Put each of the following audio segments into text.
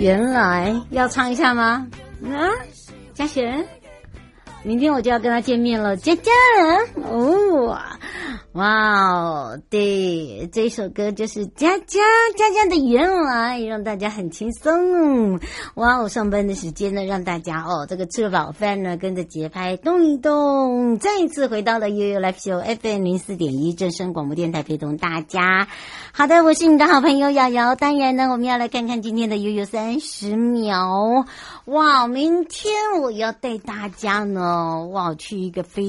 原来要唱一下吗？啊，嘉璇，明天我就要跟他见面了，佳佳哦。哇哦，对，这首歌就是佳佳佳佳的原来，让大家很轻松。哇哦，上班的时间呢，让大家哦，这个吃了饱饭呢，跟着节拍动一动。再一次回到了悠悠来秀 FM 零四点一正声广播电台，陪同大家。好的，我是你的好朋友瑶瑶。当然呢，我们要来看看今天的悠悠三十秒。哇，明天我要带大家呢，哇，去一个非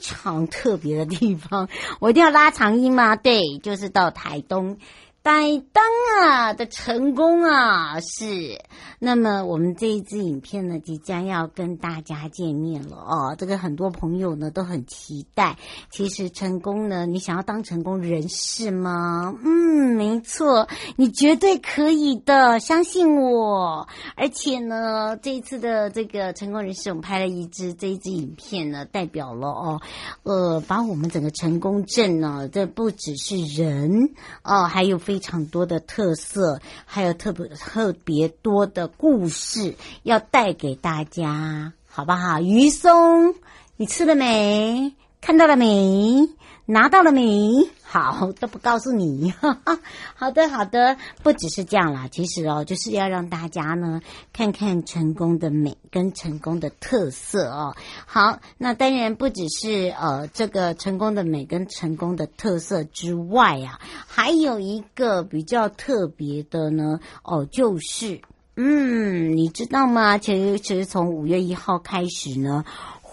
常特别的地方 我一定要拉长音吗？对，就是到台东。台东啊的成功啊是，那么我们这一支影片呢，即将要跟大家见面了哦。这个很多朋友呢都很期待。其实成功呢，你想要当成功人士吗？嗯，没错，你绝对可以的，相信我。而且呢，这一次的这个成功人士，我们拍了一支这一支影片呢，代表了哦，呃，把我们整个成功镇呢，这不只是人哦，还有非。非常多的特色，还有特别特别多的故事要带给大家，好不好？鱼松，你吃了没？看到了没？拿到了没？好，都不告诉你。好的，好的，不只是这样啦。其实哦，就是要让大家呢看看成功的美跟成功的特色哦。好，那当然不只是呃这个成功的美跟成功的特色之外啊，还有一个比较特别的呢哦，就是嗯，你知道吗？其实其实从五月一号开始呢。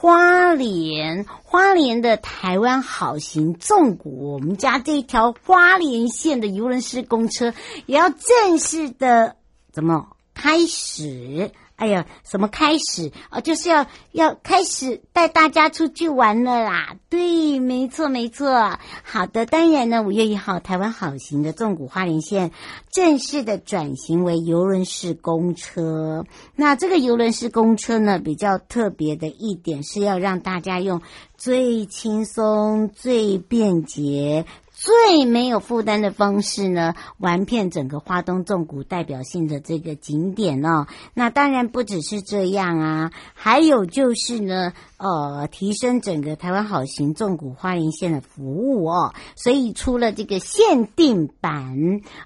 花莲，花莲的台湾好行纵谷，我们家这条花莲线的游轮式公车也要正式的怎么开始？哎呀，什么开始啊？就是要要开始带大家出去玩了啦！对，没错没错。好的，当然呢，五月一号，台湾好行的纵谷花莲线正式的转型为邮轮式公车。那这个邮轮式公车呢，比较特别的一点是要让大家用最轻松、最便捷。最没有负担的方式呢，玩遍整个花东纵谷代表性的这个景点哦。那当然不只是这样啊，还有就是呢，呃，提升整个台湾好行纵谷花莲县的服务哦。所以出了这个限定版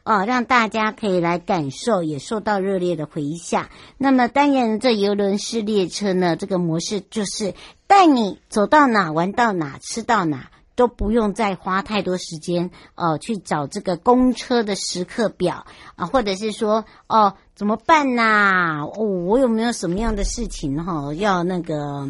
哦，让大家可以来感受，也受到热烈的回响。那么当然，这游轮式列车呢，这个模式就是带你走到哪玩到哪，吃到哪。都不用再花太多时间哦，去找这个公车的时刻表啊，或者是说哦，怎么办呐？哦，我有没有什么样的事情哈，要那个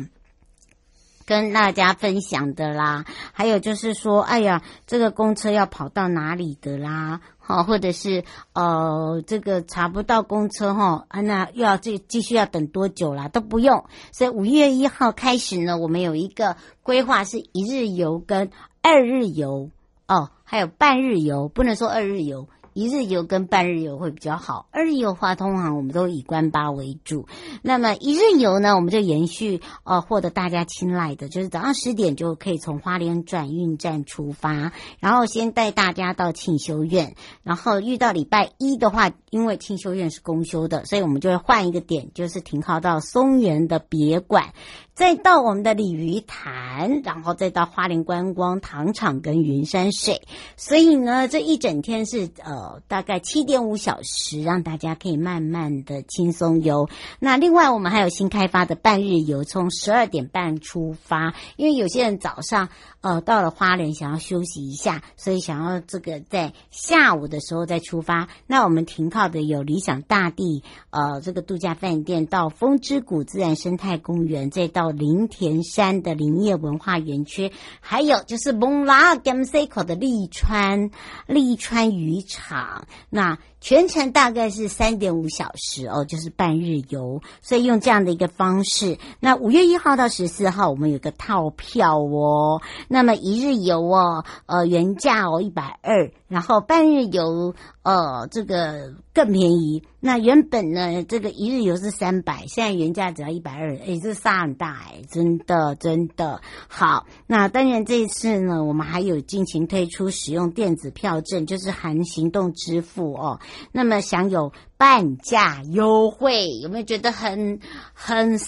跟大家分享的啦？还有就是说，哎呀，这个公车要跑到哪里的啦？好，或者是呃，这个查不到公车哈，啊，那又要继继续要等多久啦？都不用。所以五月一号开始呢，我们有一个规划是一日游跟二日游哦，还有半日游，不能说二日游。一日游跟半日游会比较好，二日游的话，通常我们都以观巴为主。那么一日游呢，我们就延续呃，获得大家青睐的，就是早上十点就可以从花莲转运站出发，然后先带大家到庆修院，然后遇到礼拜一的话，因为庆修院是公休的，所以我们就会换一个点，就是停靠到松原的别馆。再到我们的鲤鱼潭，然后再到花莲观光糖厂跟云山水，所以呢，这一整天是呃大概七点五小时，让大家可以慢慢的轻松游。那另外我们还有新开发的半日游，从十二点半出发，因为有些人早上呃到了花莲想要休息一下，所以想要这个在下午的时候再出发。那我们停靠的有理想大地呃这个度假饭店，到风之谷自然生态公园，再到。到林田山的林业文化园区，还有就是蒙拉甘塞口的利川利川渔场，那。全程大概是三点五小时哦，就是半日游，所以用这样的一个方式。那五月一号到十四号，我们有个套票哦。那么一日游哦，呃，原价哦一百二，然后半日游呃这个更便宜。那原本呢，这个一日游是三百，现在原价只要一百二，诶，这差很大诶，真的真的好。那当然这一次呢，我们还有进行推出使用电子票证，就是含行动支付哦。那么享有半价优惠，有没有觉得很很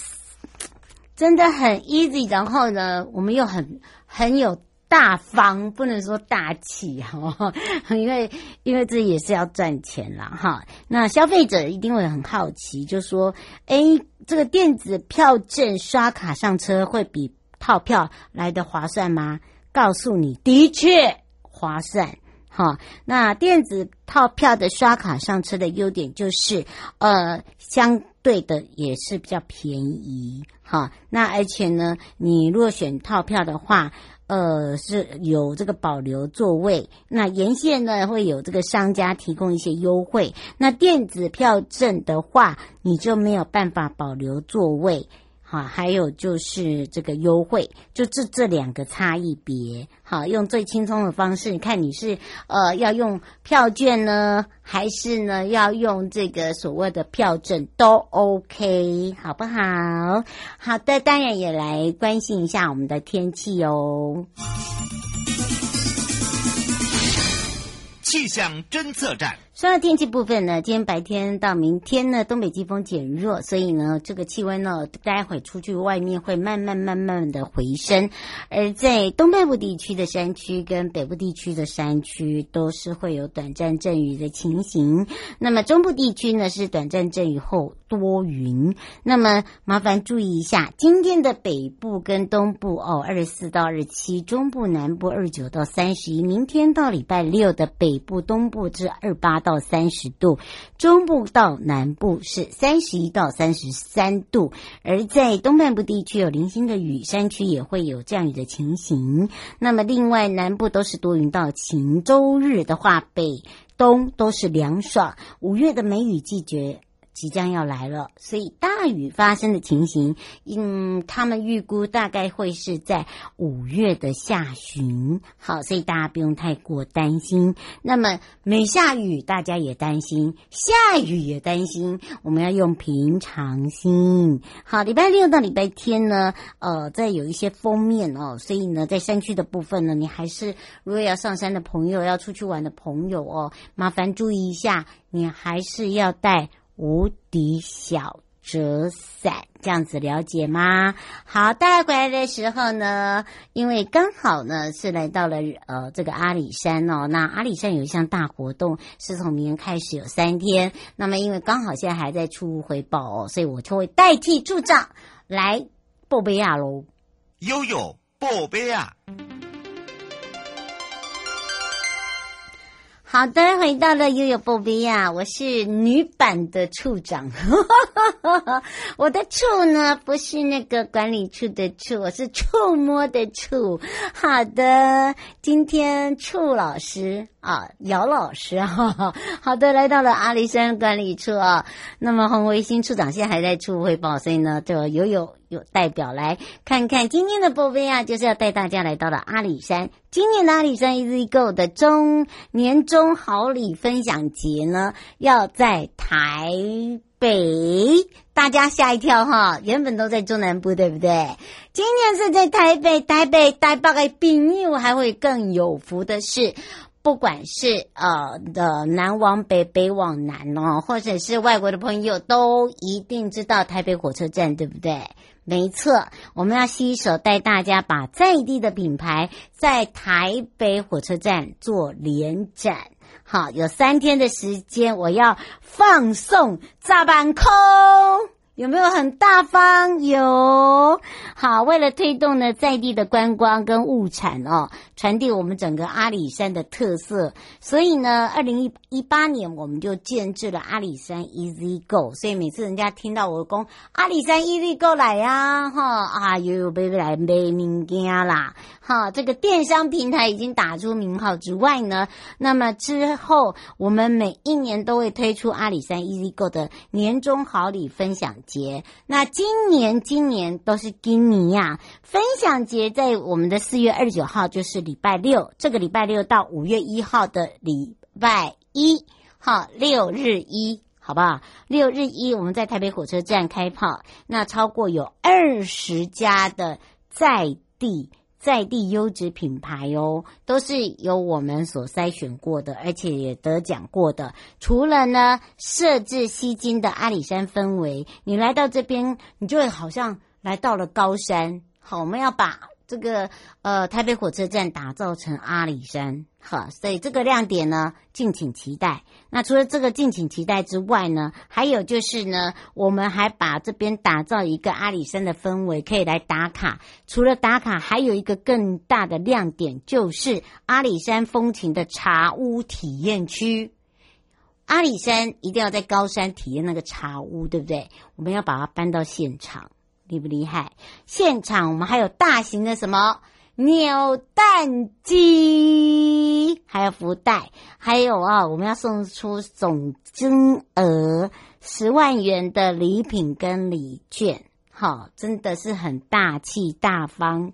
真的很 easy？然后呢，我们又很很有大方，不能说大气哈，因为因为这也是要赚钱啦哈。那消费者一定会很好奇，就说：哎，这个电子票证刷卡上车会比套票来的划算吗？告诉你，的确划算。好，那电子套票的刷卡上车的优点就是，呃，相对的也是比较便宜。好，那而且呢，你如果选套票的话，呃，是有这个保留座位。那沿线呢会有这个商家提供一些优惠。那电子票证的话，你就没有办法保留座位。啊，还有就是这个优惠，就这这两个差异别。好，用最轻松的方式，你看你是呃要用票券呢，还是呢要用这个所谓的票证都 OK，好不好？好的，当然也来关心一下我们的天气哦。气象侦测站。说到天气部分呢，今天白天到明天呢，东北季风减弱，所以呢，这个气温呢，待会出去外面会慢慢慢慢的回升。而在东北部地区的山区跟北部地区的山区，都是会有短暂阵雨的情形。那么中部地区呢，是短暂阵雨后多云。那么麻烦注意一下，今天的北部跟东部哦，二十四到二十七，中部南部二十九到三十一，明天到礼拜六的北部、东部至二八。到三十度，中部到南部是三十一到三十三度，而在东半部地区有零星的雨，山区也会有降雨的情形。那么另外南部都是多云到晴，周日的话，北东都是凉爽。五月的梅雨季节。即将要来了，所以大雨发生的情形，嗯，他们预估大概会是在五月的下旬。好，所以大家不用太过担心。那么没下雨，大家也担心；下雨也担心。我们要用平常心。好，礼拜六到礼拜天呢，呃，再有一些封面哦，所以呢，在山区的部分呢，你还是如果要上山的朋友，要出去玩的朋友哦，麻烦注意一下，你还是要带。无敌小折伞，这样子了解吗？好，带回来的时候呢，因为刚好呢是来到了呃这个阿里山哦，那阿里山有一项大活动，是从明天开始有三天。那么因为刚好现在还在出回报哦，所以我就会代替助长来报备亚喽。悠悠报备啊！好的，回到了悠悠宝贝呀，我是女版的处长。我的处呢，不是那个管理处的处，我是触摸的触。好的，今天处老师啊，姚老师哈、啊，好的，来到了阿里山管理处啊。那么洪维新处长现在还在处汇报，所以呢，就有有。有代表来看看今天的宝贝啊，就是要带大家来到了阿里山。今年的阿里山 Easy Go 的中年终好礼分享节呢，要在台北，大家吓一跳哈！原本都在中南部，对不对？今年是在台北，台北台北的朋友还会更有福的是。不管是呃的南往北，北往南哦，或者是外国的朋友，都一定知道台北火车站，对不对？没错，我们要携手带大家把在地的品牌在台北火车站做联展。好，有三天的时间，我要放送炸板空。有没有很大方？有。好，为了推动呢在地的观光跟物产哦，传递我们整个阿里山的特色，所以呢，二零一八年我们就建置了阿里山 Easy Go。所以每次人家听到我公阿里山 Easy Go 来呀，哈啊，又有被来买物件啦，哈，这个电商平台已经打出名号之外呢，那么之后我们每一年都会推出阿里山 Easy Go 的年终好礼分享节。那今年今年都是今年呀，分享节在我们的四月二十九号，就是礼拜六，这个礼拜六到五月一号的礼拜一，好，六日一，好不好？六日一我们在台北火车站开跑，那超过有二十家的在地。在地优质品牌哦，都是由我们所筛选过的，而且也得奖过的。除了呢，设置吸金的阿里山氛围，你来到这边，你就会好像来到了高山。好，我们要把。这个呃，台北火车站打造成阿里山，哈，所以这个亮点呢，敬请期待。那除了这个敬请期待之外呢，还有就是呢，我们还把这边打造一个阿里山的氛围，可以来打卡。除了打卡，还有一个更大的亮点，就是阿里山风情的茶屋体验区。阿里山一定要在高山体验那个茶屋，对不对？我们要把它搬到现场。厉不厉害？现场我们还有大型的什么扭蛋机，还有福袋，还有啊，我们要送出总金额十万元的礼品跟礼券，好，真的是很大气大方，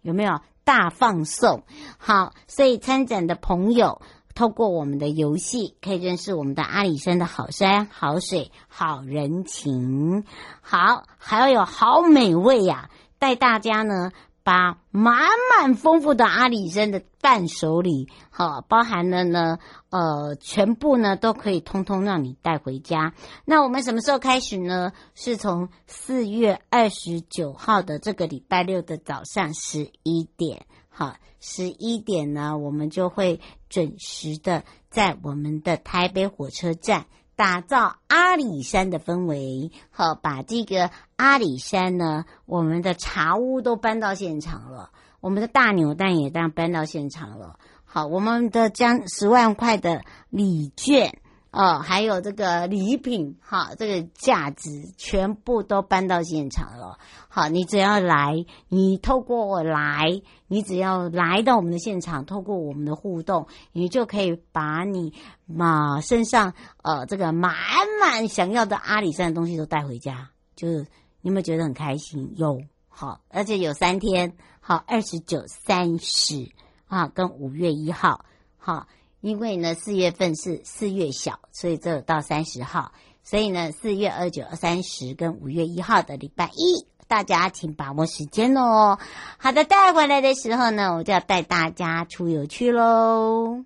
有没有大放送？好，所以参展的朋友。透过我们的游戏，可以认识我们的阿里山的好山、好水、好人情，好，还要有好美味呀、带大家呢，把满满丰富的阿里山的伴手礼，好，包含了呢，呃，全部呢都可以通通让你带回家。那我们什么时候开始呢？是从四月二十九号的这个礼拜六的早上十一点。好，十一点呢，我们就会准时的在我们的台北火车站打造阿里山的氛围。好，把这个阿里山呢，我们的茶屋都搬到现场了，我们的大扭蛋也当搬到现场了。好，我们的将十万块的礼券。哦，还有这个礼品，哈，这个价值全部都搬到现场了。好，你只要来，你透过我来，你只要来到我们的现场，透过我们的互动，你就可以把你嘛身上呃这个满满想要的阿里山的东西都带回家。就是你有没有觉得很开心？有，好，而且有三天，好，二十九、三十啊，跟五月一号，好。因为呢，四月份是四月小，所以只有到三十号。所以呢，四月二九、三十跟五月一号的礼拜一，大家请把握时间哦。好的，带回来的时候呢，我就要带大家出游去喽。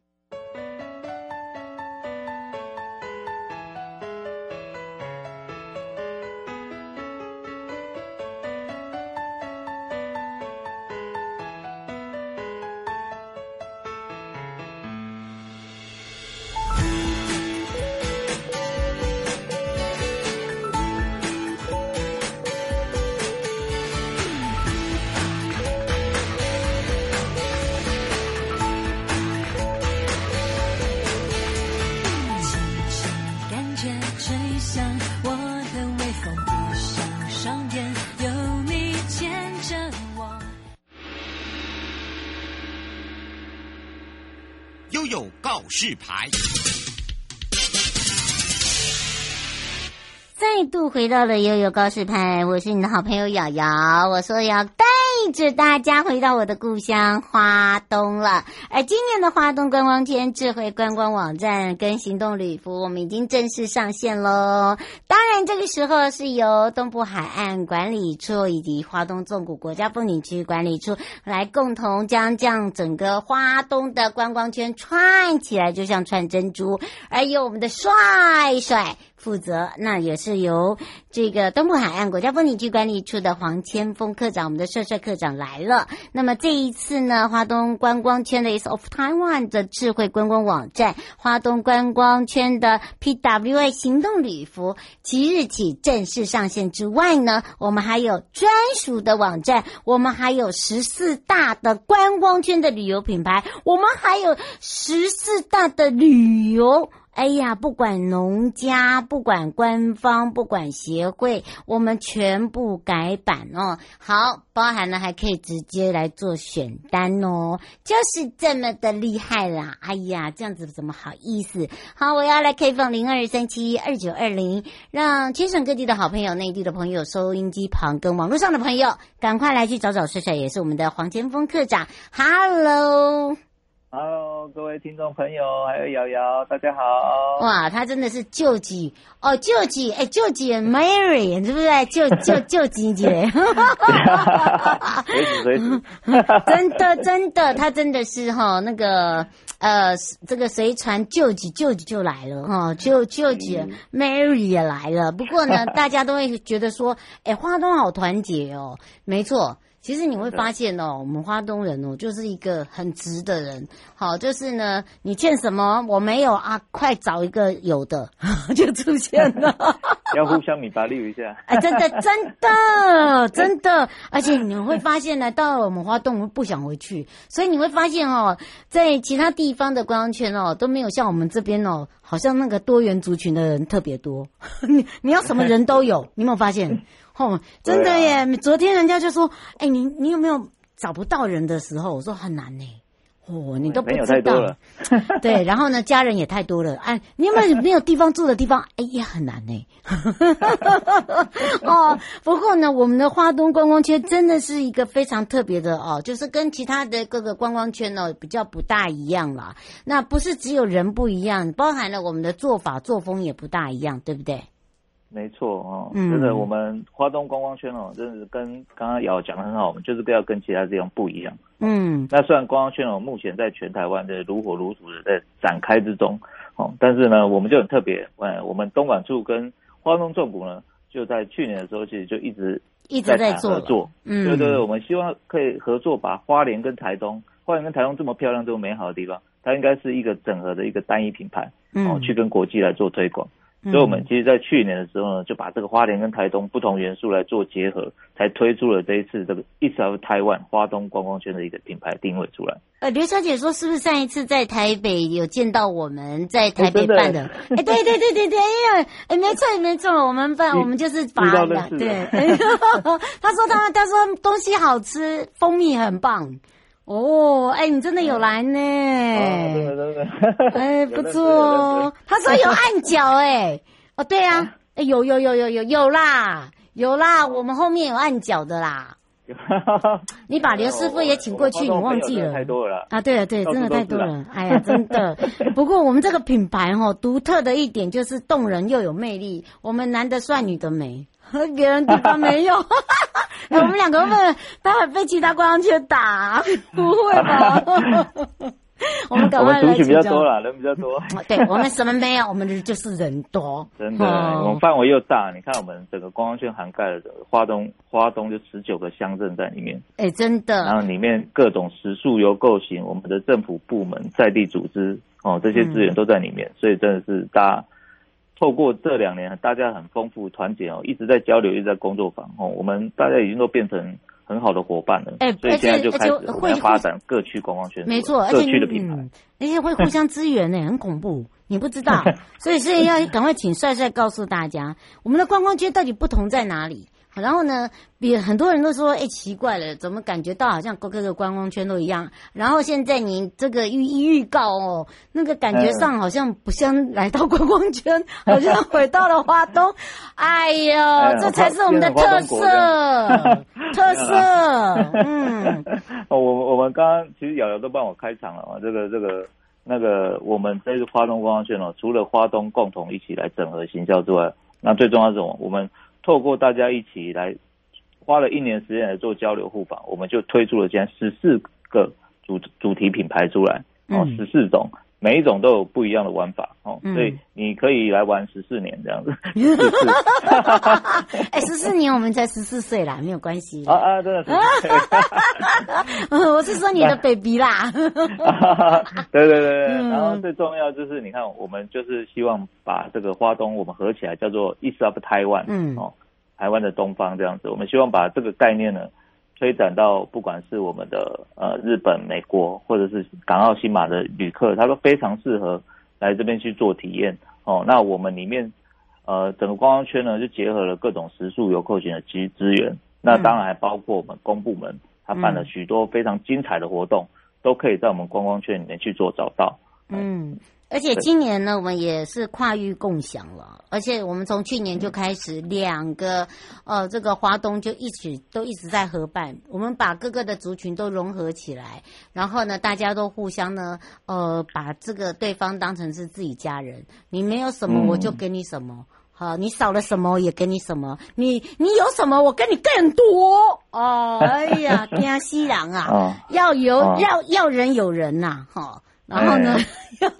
悠告示牌。再度回到了悠悠告示牌，我是你的好朋友瑶瑶。我说要带着大家回到我的故乡花东了。而今年的花东观光圈智慧观光网站跟行动旅服，我们已经正式上线喽。当然，这个时候是由东部海岸管理处以及花东纵谷国家风景区管理处来共同将这样整个花东的观光圈串起来，就像串珍珠。而由我们的帅帅。负责，那也是由这个东部海岸国家风景区管理处的黄千峰科长，我们的帅帅科长来了。那么这一次呢，花东观光圈的 of Taiwan 的智慧观光网站，花东观光圈的 PWA 行动旅服，即日起正式上线之外呢，我们还有专属的网站，我们还有十四大的观光圈的旅游品牌，我们还有十四大的旅游。哎呀，不管农家，不管官方，不管协会，我们全部改版哦。好，包含了还可以直接来做选单哦，就是这么的厉害啦！哎呀，这样子怎么好意思？好，我要来开放零二三七二九二零，让全省各地的好朋友、内地的朋友、收音机旁跟网络上的朋友，赶快来去找找帅帅，也是我们的黄前锋科长。Hello。Hello，各位听众朋友，还有瑶瑶，大家好。哇，他真的是救急哦，救急哎，救急 Mary，对不对？救救 救急姐，随时随时，真的真的，他真的是哈那个呃，这个谁传救急救急就来了哈，救救急 Mary 也来了。不过呢，大家都会觉得说，哎，花东好团结哦，没错。其实你会发现哦，我们花东人哦，就是一个很直的人。好，就是呢，你欠什么我没有啊，快找一个有的 就出现了。要互相米巴利一下。哎，真的，真的，真的。而且你会发现呢，到了我们花东，我们不想回去。所以你会发现哦，在其他地方的观光圈哦，都没有像我们这边哦，好像那个多元族群的人特别多。你你要什么人都有，你有没有发现？哦，真的耶！啊、昨天人家就说：“哎、欸，你你有没有找不到人的时候？”我说：“很难呢。”哦，你都不知道。了。对，然后呢，家人也太多了。哎，你有没有没有地方住的地方？哎，也很难呢。哦，不过呢，我们的花东观光圈真的是一个非常特别的哦，就是跟其他的各个观光圈呢比较不大一样啦。那不是只有人不一样，包含了我们的做法作风也不大一样，对不对？没错哦，真的，我们花东观光圈哦，真的是跟刚刚瑶讲的很好，我们就是不要跟其他地方不一样。嗯，那虽然观光圈哦，目前在全台湾的如火如荼的在展开之中哦，但是呢，我们就很特别，呃，我们东莞处跟花东纵谷呢，就在去年的时候，其实就一直一直在合作。嗯，对对对，我们希望可以合作，把花莲跟台东，花莲跟台东这么漂亮、这么美好的地方，它应该是一个整合的一个单一品牌，哦，去跟国际来做推广。所以，我们其实，在去年的时候呢，就把这个花莲跟台东不同元素来做结合，才推出了这一次这个 East of Taiwan 花东观光圈的一个品牌定位出来。呃，刘小姐说，是不是上一次在台北有见到我们在台北办的？哎，对对对对对，哎呀，哎，没错没错，我们办我们就是把的，对。他说他他说东西好吃，蜂蜜很棒。哦，哎，你真的有来呢？哦，真的真的，哎，不错哦。他说有按脚，哎，哦，对啊，哎，有有有有有有啦，有啦，我们后面有按脚的啦。你把刘师傅也请过去，你忘记了？太多了啊！对了，对，真的太多了。哎呀，真的。不过我们这个品牌哈，独特的一点就是动人又有魅力。我们男的帅，女的美。和别人地方没有，我们两个会不会待会被其他观光圈打？不会吧？我们赶快来。我们族群比较多了，人比较多。对，我们什么没有，我们就是人多。真的，我们范围又大。你看，我们整个观光圈涵盖了花东，花东就十九个乡镇在里面。哎，真的。然后里面各种食宿游构型，我们的政府部门、在地组织哦，这些资源都在里面，所以真的是大家。透过这两年，大家很丰富团结哦，一直在交流，一直在工作坊哦，我们大家已经都变成很好的伙伴了。哎，所以现在就开始会发展各区观光圈，没错，各区的品牌，而且、嗯、而且会互相支援呢，很恐怖，你不知道，所以所以要赶快请帅帅告诉大家，我们的观光圈到底不同在哪里？然后呢，比很多人都说，哎、欸，奇怪了，怎么感觉到好像各个观光圈都一样？然后现在你这个预预告哦，那个感觉上好像不像来到观光圈，好像回到了花东。哎呦，这才是我们的特色，特色。嗯，我我们刚刚其实瑶瑶都帮我开场了嘛，这个这个那个，我们这个花东观光圈哦，除了花东共同一起来整合行销之外，那最重要是什么？我们透过大家一起来，花了一年时间来做交流互访，我们就推出了这样十四个主主题品牌出来，哦，十四种，每一种都有不一样的玩法，哦，所以你可以来玩十四年这样子。哎，十四年我们才十四岁啦，没有关系。啊啊，真的是。我是说你的 baby 啦。对对对对，然后最重要就是你看，我们就是希望把这个花东我们合起来叫做 East of Taiwan，嗯，哦。台湾的东方这样子，我们希望把这个概念呢推展到不管是我们的呃日本、美国，或者是港澳新马的旅客，他都非常适合来这边去做体验哦。那我们里面呃整个观光圈呢就结合了各种食宿游客群的资资源，那当然还包括我们公部门，他办了许多非常精彩的活动，都可以在我们观光圈里面去做找到。嗯。而且今年呢，我们也是跨域共享了。而且我们从去年就开始，两个呃，这个华东就一直都一直在合办。我们把各个的族群都融合起来，然后呢，大家都互相呢，呃，把这个对方当成是自己家人。你没有什么，我就给你什么。好，你少了什么，我也给你什么。你你有什么，我给你更多。哦，哎呀，天西洋啊，要有要要人有人呐，哈。然后呢，要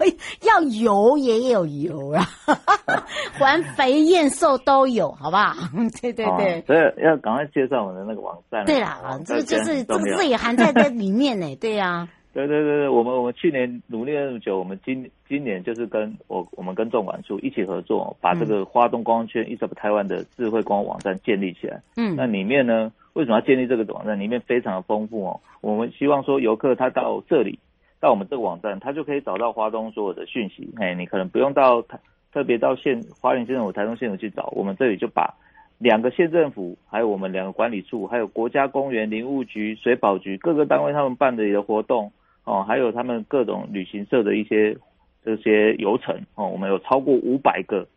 要油也有油啊，环肥燕瘦都有，好不好？对对对，所以要赶快介绍我们的那个网站。对啦，这个就是这个字也含在这里面呢。对呀，对对对对，我们我们去年努力了那么久，我们今今年就是跟我我们跟纵管处一起合作，把这个花东观光圈 East of Taiwan 的智慧观光网站建立起来。嗯，那里面呢，为什么要建立这个网站？里面非常的丰富哦。我们希望说游客他到这里。到我们这个网站，他就可以找到花东所有的讯息。哎，你可能不用到特别到县花莲县政府、台东县政府去找，我们这里就把两个县政府，还有我们两个管理处，还有国家公园、林务局、水保局各个单位他们办的一个活动哦，还有他们各种旅行社的一些这些游程哦，我们有超过五百个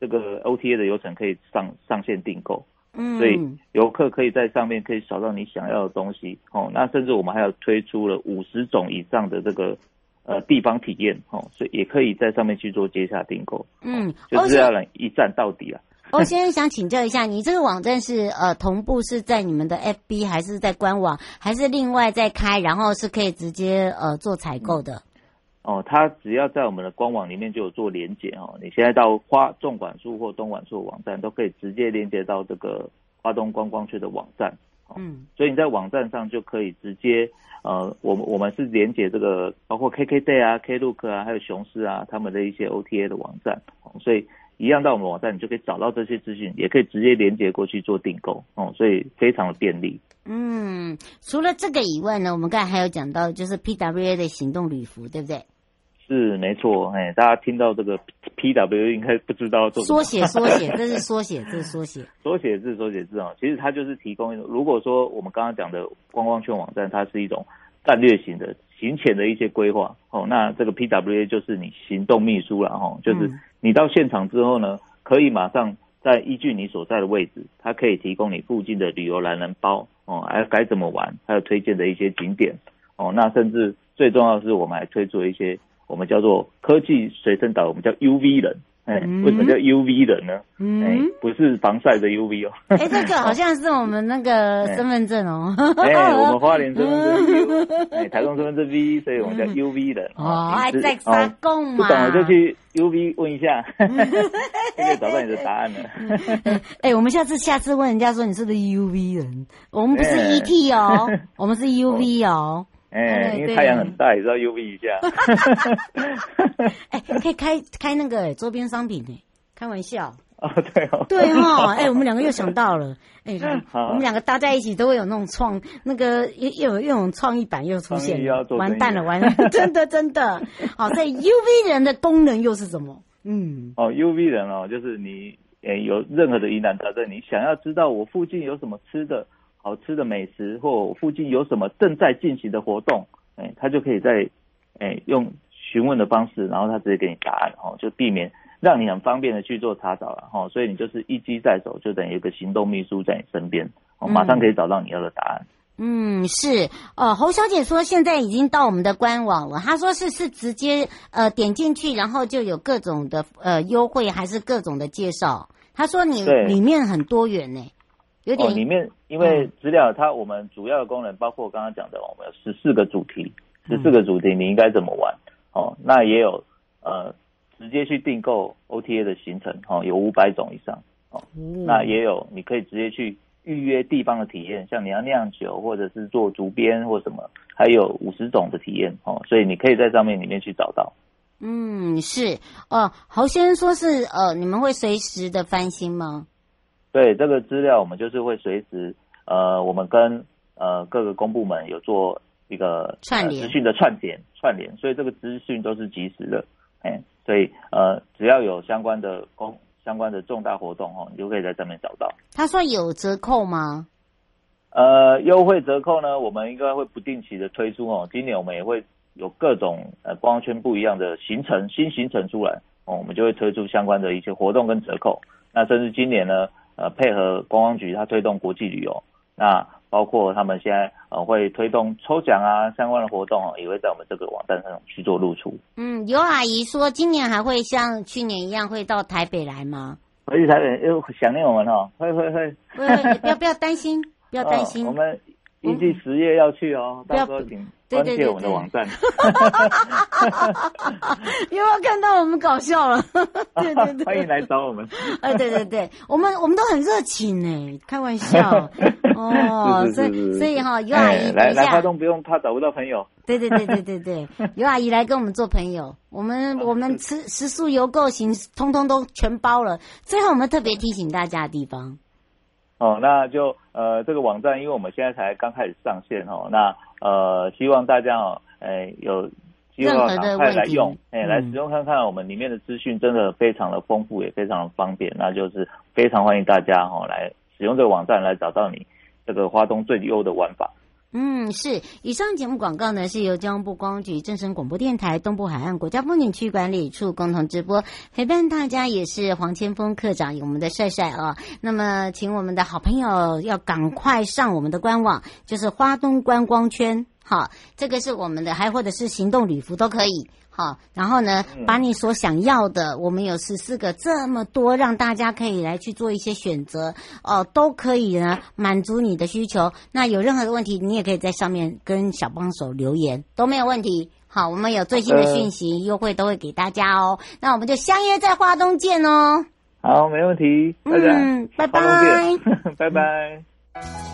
这个 OTA 的游程可以上上线订购。嗯，所以游客可以在上面可以找到你想要的东西哦。那甚至我们还有推出了五十种以上的这个呃地方体验哦，所以也可以在上面去做接下订购。嗯，就是要来一站到底啊。我先想请教一下，你这个网站是呃同步是在你们的 FB 还是在官网，还是另外再开，然后是可以直接呃做采购的？哦，它只要在我们的官网里面就有做连接哦。你现在到花纵管处或东管处的网站都可以直接连接到这个花东观光区的网站。嗯，所以你在网站上就可以直接呃，我们我们是连接这个包括 KKday 啊、Klook 啊，还有雄狮啊他们的一些 OTA 的网站。所以一样到我们网站，你就可以找到这些资讯，也可以直接连接过去做订购。哦，所以非常的便利。嗯，除了这个以外呢，我们刚才还有讲到就是 PWA 的行动旅服，对不对？是没错，哎，大家听到这个 P W 应该不知道做缩写，缩写，这是缩写，这是缩写，缩写字，缩写字啊。其实它就是提供一种，如果说我们刚刚讲的观光券网站，它是一种战略型的行前的一些规划哦，那这个 P W A 就是你行动秘书了哈，就是你到现场之后呢，可以马上在依据你所在的位置，它可以提供你附近的旅游懒人包哦，还有该怎么玩，还有推荐的一些景点哦，那甚至最重要的是，我们还推出了一些。我们叫做科技随身导，我们叫 UV 人，哎、嗯，为什么叫 UV 人呢？嗯，哎，不是防晒的 UV 哦。哎，这个好像是我们那个 身份证哦。哎，我们花莲身份证，哎，台东身份证 V，所以我们叫 UV 人。哦，还在沙贡嘛？不懂我就去 UV 问一下，就可以找到你的答案了。哎，我们下次下次问人家说你是不是 UV 人？我们不是 ET 哦，我们是 UV 哦。哎，因为太阳很大，也是要 UV 一下。哎，可以开开那个周边商品呢，开玩笑。哦，对哦。对哦，哎，我们两个又想到了，哎，我们两个搭在一起都会有那种创，那个又又有又有创意版又出现，完蛋了，完了，真的真的。好，所以 UV 人的功能又是什么？嗯。哦，UV 人哦，就是你诶有任何的疑难杂症，你想要知道我附近有什么吃的好吃的美食，或附近有什么正在进行的活动，诶，他就可以在诶用询问的方式，然后他直接给你答案，哦，就避免让你很方便的去做查找了，哈，所以你就是一机在手，就等于有一个行动秘书在你身边，哦，马上可以找到你要的答案。嗯，是哦，侯小姐说现在已经到我们的官网了。她说是是直接呃点进去，然后就有各种的呃优惠，还是各种的介绍。她说你里面很多元呢，有点、哦、里面因为资料它我们主要的功能包括我刚刚讲的，我们有十四个主题，十四个主题你应该怎么玩、嗯、哦？那也有呃直接去订购 OTA 的行程哦，有五百种以上哦、嗯，那也有你可以直接去。预约地方的体验，像你要酿酒或者是做竹编或什么，还有五十种的体验哦，所以你可以在上面里面去找到。嗯，是哦。侯先生说是呃，你们会随时的翻新吗？对，这个资料我们就是会随时呃，我们跟呃各个公部门有做一个串联、呃、资讯的串联串联，所以这个资讯都是及时的，哎，所以呃只要有相关的公。相关的重大活动哦，你就可以在上面找到。他说有折扣吗？呃，优惠折扣呢，我们应该会不定期的推出哦。今年我们也会有各种呃观光圈不一样的行程，新行程出来哦，我们就会推出相关的一些活动跟折扣。那甚至今年呢，呃，配合观光局它推动国际旅游，那。包括他们现在呃会推动抽奖啊相关的活动哦，也会在我们这个网站上去做露出。嗯，有阿姨说今年还会像去年一样会到台北来吗？回去台北又想念我们哦，会会会。不要不要担心，不要担心。哦、我们一季十月要去哦，嗯、到时候请。关切我们的网站，有没有看到我们搞笑了？对对对，欢迎来找我们。哎，对对对，我们我们都很热情呢，开玩笑哦。所以所以哈，尤阿姨来来花东不用怕找不到朋友。对对对对对对，尤阿姨来跟我们做朋友，我们我们吃食宿游购行，通通都全包了。最后我们特别提醒大家的地方。哦，那就呃这个网站，因为我们现在才刚开始上线哦，那。呃，希望大家哦，哎，有机会赶快来用，哎，来使用看看，我们里面的资讯真的非常的丰富，也非常的方便，那就是非常欢迎大家哦来使用这个网站来找到你这个花东最优的玩法。嗯，是。以上节目广告呢，是由交通部观光局、正声广播电台、东部海岸国家风景区管理处共同直播。陪伴大家也是黄千峰课长，有我们的帅帅啊。那么，请我们的好朋友要赶快上我们的官网，就是花东观光圈。好，这个是我们的，还或者是行动旅服都可以。好，然后呢，把你所想要的，我们有十四个，这么多，让大家可以来去做一些选择哦，都可以呢，满足你的需求。那有任何的问题，你也可以在上面跟小帮手留言，都没有问题。好，我们有最新的讯息优惠都会给大家哦。那我们就相约在花东见哦。好，没问题，大家，嗯，拜拜，拜拜。